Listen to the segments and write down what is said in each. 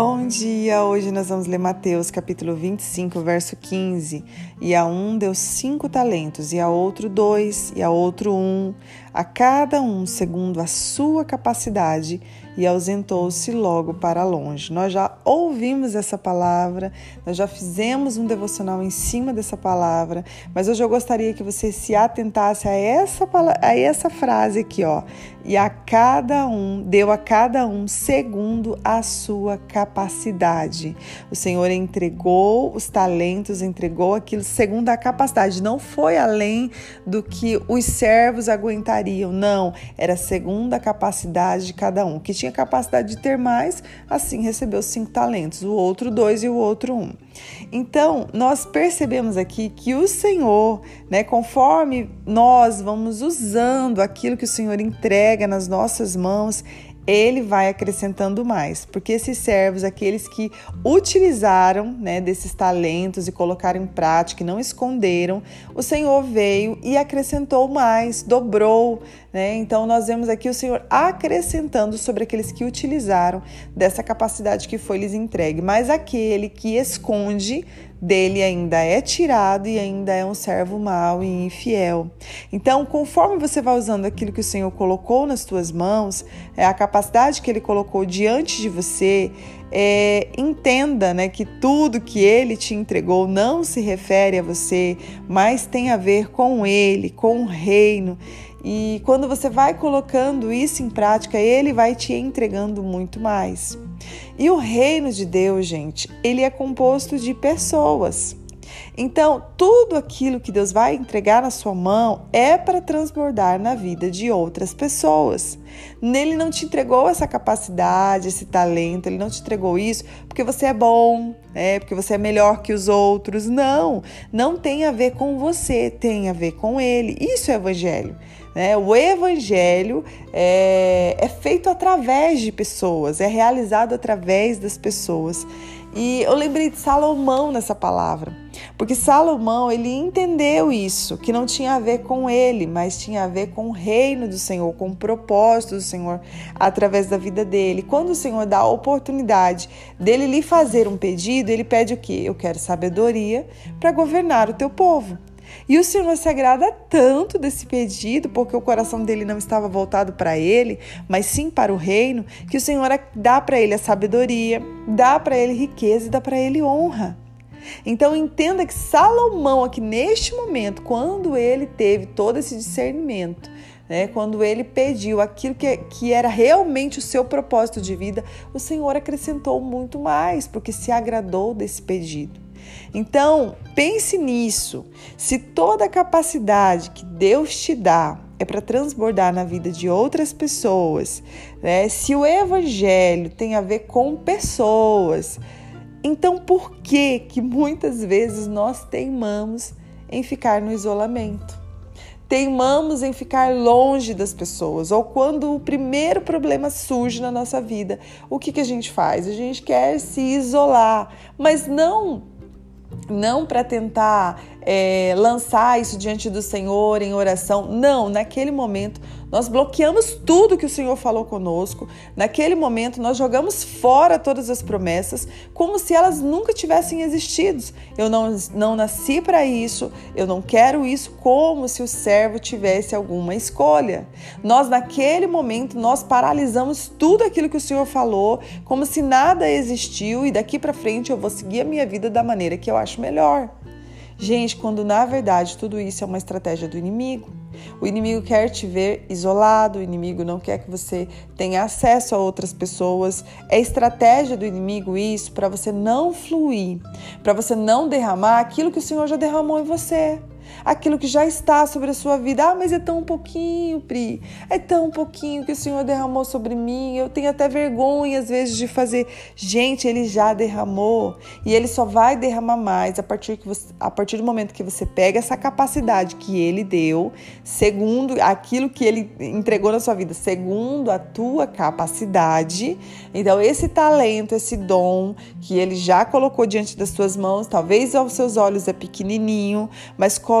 Bom dia! Hoje nós vamos ler Mateus capítulo 25, verso 15. E a um deu cinco talentos, e a outro dois, e a outro um, a cada um segundo a sua capacidade, e ausentou-se logo para longe. Nós já ouvimos essa palavra, nós já fizemos um devocional em cima dessa palavra, mas hoje eu gostaria que você se atentasse a essa, a essa frase aqui, ó. E a cada um, deu a cada um segundo a sua capacidade. O Senhor entregou os talentos, entregou aquilo segundo a capacidade, não foi além do que os servos aguentariam, não, era segundo a capacidade de cada um. Que tinha tinha capacidade de ter mais, assim recebeu cinco talentos, o outro dois e o outro um. Então, nós percebemos aqui que o Senhor, né, conforme nós vamos usando aquilo que o Senhor entrega nas nossas mãos, ele vai acrescentando mais, porque esses servos, aqueles que utilizaram né, desses talentos e colocaram em prática, e não esconderam, o Senhor veio e acrescentou mais, dobrou. Né? Então, nós vemos aqui o Senhor acrescentando sobre aqueles que utilizaram dessa capacidade que foi lhes entregue, mas aquele que esconde dele ainda é tirado e ainda é um servo mau e infiel. Então, conforme você vai usando aquilo que o Senhor colocou nas tuas mãos, é a capacidade que Ele colocou diante de você, é, entenda né, que tudo que Ele te entregou não se refere a você, mas tem a ver com Ele, com o reino. E quando você vai colocando isso em prática, ele vai te entregando muito mais. E o reino de Deus, gente, ele é composto de pessoas. Então, tudo aquilo que Deus vai entregar na sua mão é para transbordar na vida de outras pessoas. Nele não te entregou essa capacidade, esse talento, ele não te entregou isso porque você é bom, é porque você é melhor que os outros. Não, não tem a ver com você, tem a ver com ele. Isso é evangelho. Né? O evangelho é, é feito através de pessoas, é realizado através das pessoas. E eu lembrei de Salomão nessa palavra, porque Salomão ele entendeu isso, que não tinha a ver com ele, mas tinha a ver com o reino do Senhor, com o propósito do Senhor através da vida dele. Quando o Senhor dá a oportunidade dele lhe fazer um pedido, ele pede o quê? Eu quero sabedoria para governar o teu povo. E o Senhor se agrada tanto desse pedido, porque o coração dele não estava voltado para ele, mas sim para o reino, que o Senhor dá para ele a sabedoria, dá para ele riqueza e dá para ele honra. Então entenda que Salomão, aqui neste momento, quando ele teve todo esse discernimento, né, quando ele pediu aquilo que, que era realmente o seu propósito de vida, o Senhor acrescentou muito mais, porque se agradou desse pedido. Então, pense nisso. Se toda a capacidade que Deus te dá é para transbordar na vida de outras pessoas, né? se o evangelho tem a ver com pessoas, então por que que muitas vezes nós teimamos em ficar no isolamento? Teimamos em ficar longe das pessoas, ou quando o primeiro problema surge na nossa vida, o que, que a gente faz? A gente quer se isolar, mas não não para tentar é, lançar isso diante do Senhor em oração. Não, naquele momento nós bloqueamos tudo que o Senhor falou conosco. Naquele momento, nós jogamos fora todas as promessas, como se elas nunca tivessem existido. Eu não, não nasci para isso, eu não quero isso, como se o servo tivesse alguma escolha. Nós, naquele momento, nós paralisamos tudo aquilo que o Senhor falou, como se nada existiu e daqui para frente eu vou seguir a minha vida da maneira que eu acho melhor. Gente, quando na verdade tudo isso é uma estratégia do inimigo. O inimigo quer te ver isolado, o inimigo não quer que você tenha acesso a outras pessoas. É estratégia do inimigo isso para você não fluir, para você não derramar aquilo que o Senhor já derramou em você aquilo que já está sobre a sua vida. Ah, mas é tão pouquinho, Pri. É tão pouquinho que o Senhor derramou sobre mim. Eu tenho até vergonha às vezes de fazer. Gente, ele já derramou e ele só vai derramar mais a partir, que você, a partir do momento que você pega essa capacidade que ele deu, segundo aquilo que ele entregou na sua vida, segundo a tua capacidade. Então, esse talento, esse dom que ele já colocou diante das suas mãos, talvez aos seus olhos é pequenininho, mas coloca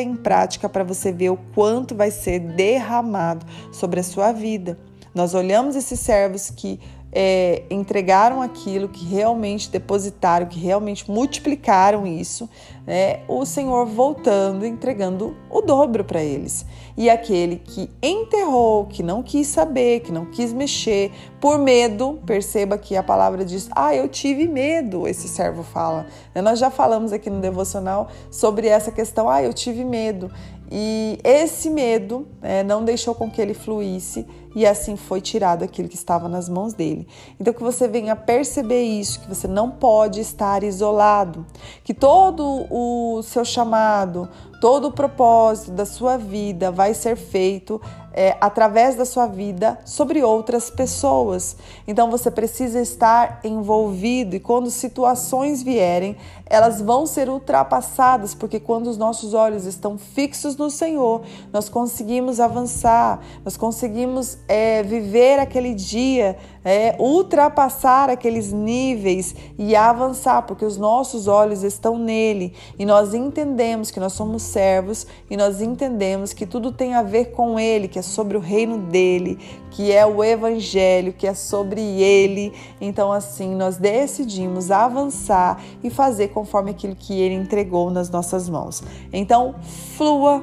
em prática para você ver o quanto vai ser derramado sobre a sua vida. Nós olhamos esses servos que é, entregaram aquilo, que realmente depositaram, que realmente multiplicaram isso, né, o Senhor voltando, entregando o dobro para eles. E aquele que enterrou, que não quis saber, que não quis mexer, por medo, perceba que a palavra diz: Ah, eu tive medo, esse servo fala. Né, nós já falamos aqui no devocional sobre essa questão: Ah, eu tive medo. E esse medo né, não deixou com que ele fluísse e assim foi tirado aquilo que estava nas mãos dele. Então que você venha perceber isso, que você não pode estar isolado, que todo o seu chamado, todo o propósito da sua vida vai ser feito é, através da sua vida sobre outras pessoas. Então você precisa estar envolvido e quando situações vierem, elas vão ser ultrapassadas, porque quando os nossos olhos estão fixos no Senhor, nós conseguimos avançar, nós conseguimos é, viver aquele dia, é, ultrapassar aqueles níveis e avançar, porque os nossos olhos estão nele e nós entendemos que nós somos servos e nós entendemos que tudo tem a ver com ele, que é sobre o reino dele, que é o evangelho, que é sobre ele. Então, assim, nós decidimos avançar e fazer conforme aquilo que ele entregou nas nossas mãos. Então, flua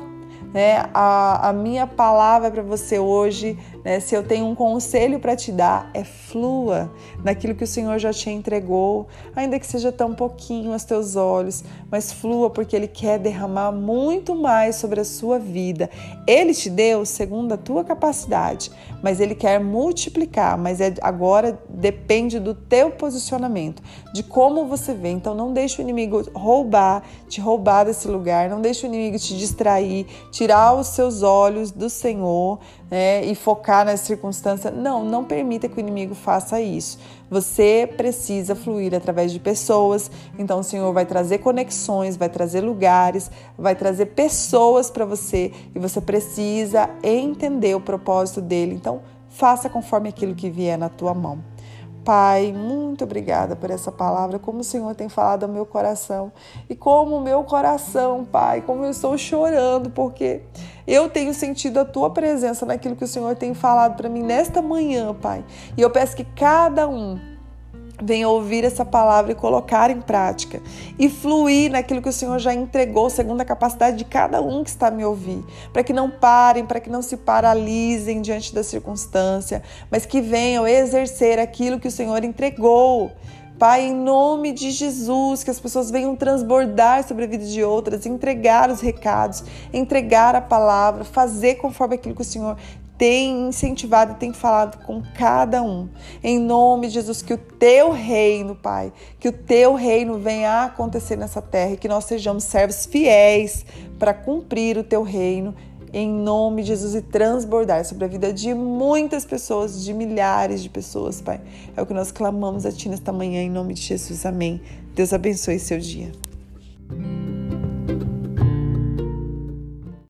né? A, a minha palavra para você hoje, né? se eu tenho um conselho para te dar, é flua naquilo que o Senhor já te entregou, ainda que seja tão pouquinho aos teus olhos, mas flua porque Ele quer derramar muito mais sobre a sua vida. Ele te deu segundo a tua capacidade, mas Ele quer multiplicar, mas é, agora depende do teu posicionamento, de como você vê. Então não deixe o inimigo roubar, te roubar desse lugar, não deixe o inimigo te distrair, tirar os seus olhos do Senhor né, e focar na circunstância. Não, não permita que o inimigo faça isso. Você precisa fluir através de pessoas. Então, o Senhor vai trazer conexões, vai trazer lugares, vai trazer pessoas para você e você precisa entender o propósito dele. Então, faça conforme aquilo que vier na tua mão. Pai, muito obrigada por essa palavra, como o Senhor tem falado ao meu coração e como o meu coração, Pai, como eu estou chorando, porque eu tenho sentido a tua presença naquilo que o Senhor tem falado para mim nesta manhã, Pai. E eu peço que cada um venha ouvir essa palavra e colocar em prática e fluir naquilo que o Senhor já entregou, segundo a capacidade de cada um que está a me ouvir, para que não parem, para que não se paralisem diante da circunstância, mas que venham exercer aquilo que o Senhor entregou. Pai, em nome de Jesus, que as pessoas venham transbordar sobre a vida de outras, entregar os recados, entregar a palavra, fazer conforme aquilo que o Senhor tem incentivado e tem falado com cada um. Em nome de Jesus, que o teu reino, Pai, que o teu reino venha a acontecer nessa terra e que nós sejamos servos fiéis para cumprir o teu reino. Em nome de Jesus e transbordar sobre a vida de muitas pessoas, de milhares de pessoas, Pai. É o que nós clamamos a Ti nesta manhã, em nome de Jesus. Amém. Deus abençoe seu dia.